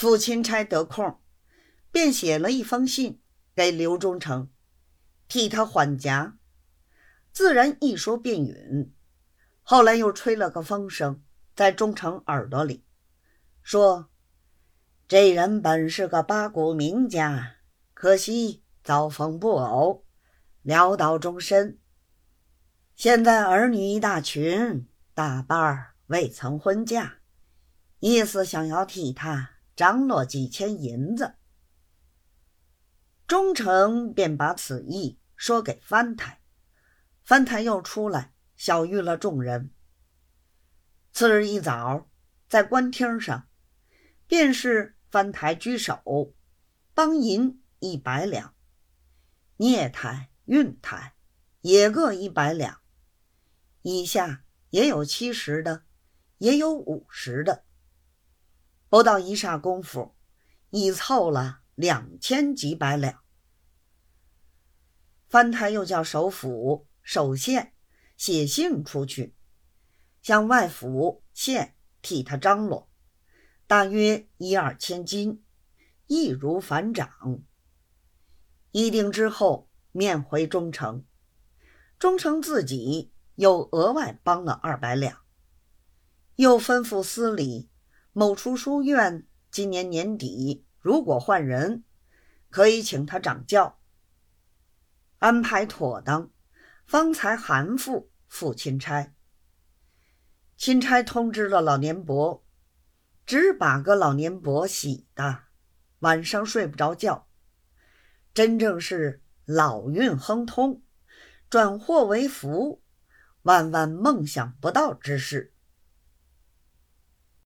傅钦差得空，便写了一封信给刘忠诚，替他缓颊，自然一说便允。后来又吹了个风声，在忠诚耳朵里，说：“这人本是个八股名家，可惜遭逢不偶，潦倒终身。现在儿女一大群，大半未曾婚嫁，意思想要替他。”张罗几千银子，忠诚便把此意说给藩台，藩台又出来小遇了众人。次日一早，在官厅上，便是藩台居首，帮银一百两，聂台、运台也各一百两，以下也有七十的，也有五十的。不到一霎功夫，已凑了两千几百两。藩台又叫首府、首县写信出去，向外府、县替他张罗，大约一二千金，易如反掌。议定之后，面回忠诚，忠诚自己又额外帮了二百两，又吩咐司礼。某处书院今年年底如果换人，可以请他掌教。安排妥当，方才韩复赴钦差。钦差通知了老年伯，只把个老年伯喜的晚上睡不着觉，真正是老运亨通，转祸为福，万万梦想不到之事。